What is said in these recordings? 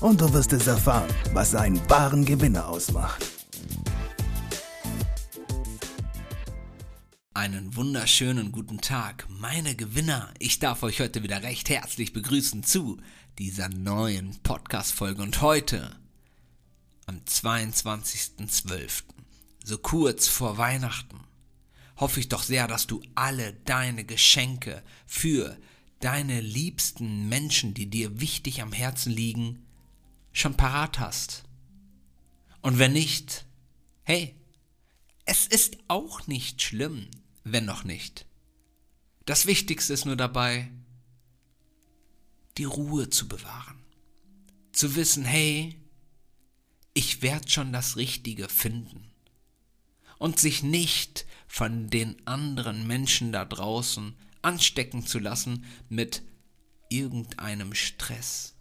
und du wirst es erfahren, was einen wahren Gewinner ausmacht. Einen wunderschönen guten Tag, meine Gewinner. Ich darf euch heute wieder recht herzlich begrüßen zu dieser neuen Podcast-Folge und heute am 22.12., so kurz vor Weihnachten, hoffe ich doch sehr, dass du alle deine Geschenke für deine liebsten Menschen, die dir wichtig am Herzen liegen, schon parat hast. Und wenn nicht, hey, es ist auch nicht schlimm, wenn noch nicht. Das Wichtigste ist nur dabei, die Ruhe zu bewahren. Zu wissen, hey, ich werde schon das Richtige finden. Und sich nicht von den anderen Menschen da draußen anstecken zu lassen mit irgendeinem Stress.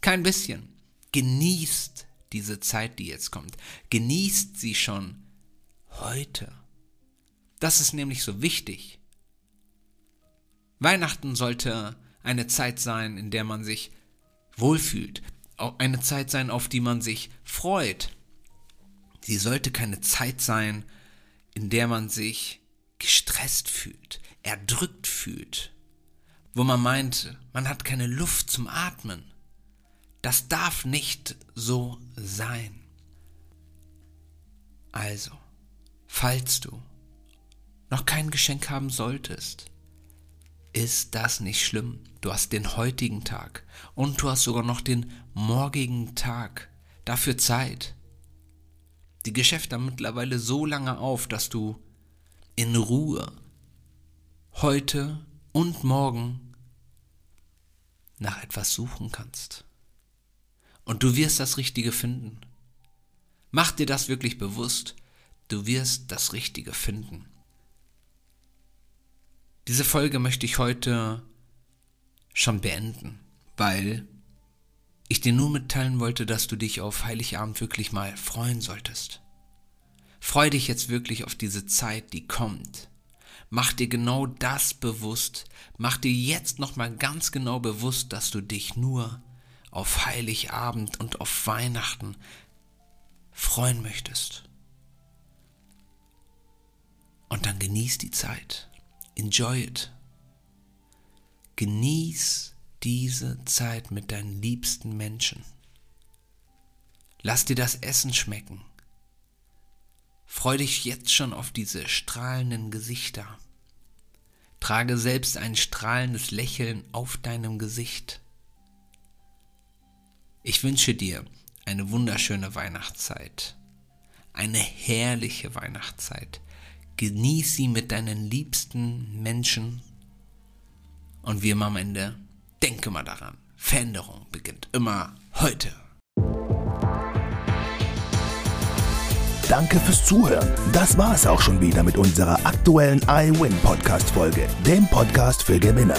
Kein bisschen. Genießt diese Zeit, die jetzt kommt. Genießt sie schon heute. Das ist nämlich so wichtig. Weihnachten sollte eine Zeit sein, in der man sich wohlfühlt. Eine Zeit sein, auf die man sich freut. Sie sollte keine Zeit sein, in der man sich gestresst fühlt, erdrückt fühlt, wo man meint, man hat keine Luft zum Atmen. Das darf nicht so sein. Also, falls du noch kein Geschenk haben solltest, ist das nicht schlimm. Du hast den heutigen Tag und du hast sogar noch den morgigen Tag dafür Zeit. Die Geschäfte haben mittlerweile so lange auf, dass du in Ruhe heute und morgen nach etwas suchen kannst. Und du wirst das Richtige finden. Mach dir das wirklich bewusst. Du wirst das Richtige finden. Diese Folge möchte ich heute schon beenden, weil ich dir nur mitteilen wollte, dass du dich auf Heiligabend wirklich mal freuen solltest. Freu dich jetzt wirklich auf diese Zeit, die kommt. Mach dir genau das bewusst. Mach dir jetzt nochmal ganz genau bewusst, dass du dich nur auf Heiligabend und auf Weihnachten freuen möchtest. Und dann genieß die Zeit. Enjoy it. Genieß diese Zeit mit deinen liebsten Menschen. Lass dir das Essen schmecken. Freu dich jetzt schon auf diese strahlenden Gesichter. Trage selbst ein strahlendes Lächeln auf deinem Gesicht. Ich wünsche dir eine wunderschöne Weihnachtszeit, eine herrliche Weihnachtszeit. Genieß sie mit deinen liebsten Menschen und wie immer am Ende, denke mal daran, Veränderung beginnt immer heute. Danke fürs Zuhören. Das war es auch schon wieder mit unserer aktuellen iWin Podcast Folge, dem Podcast für Gewinner.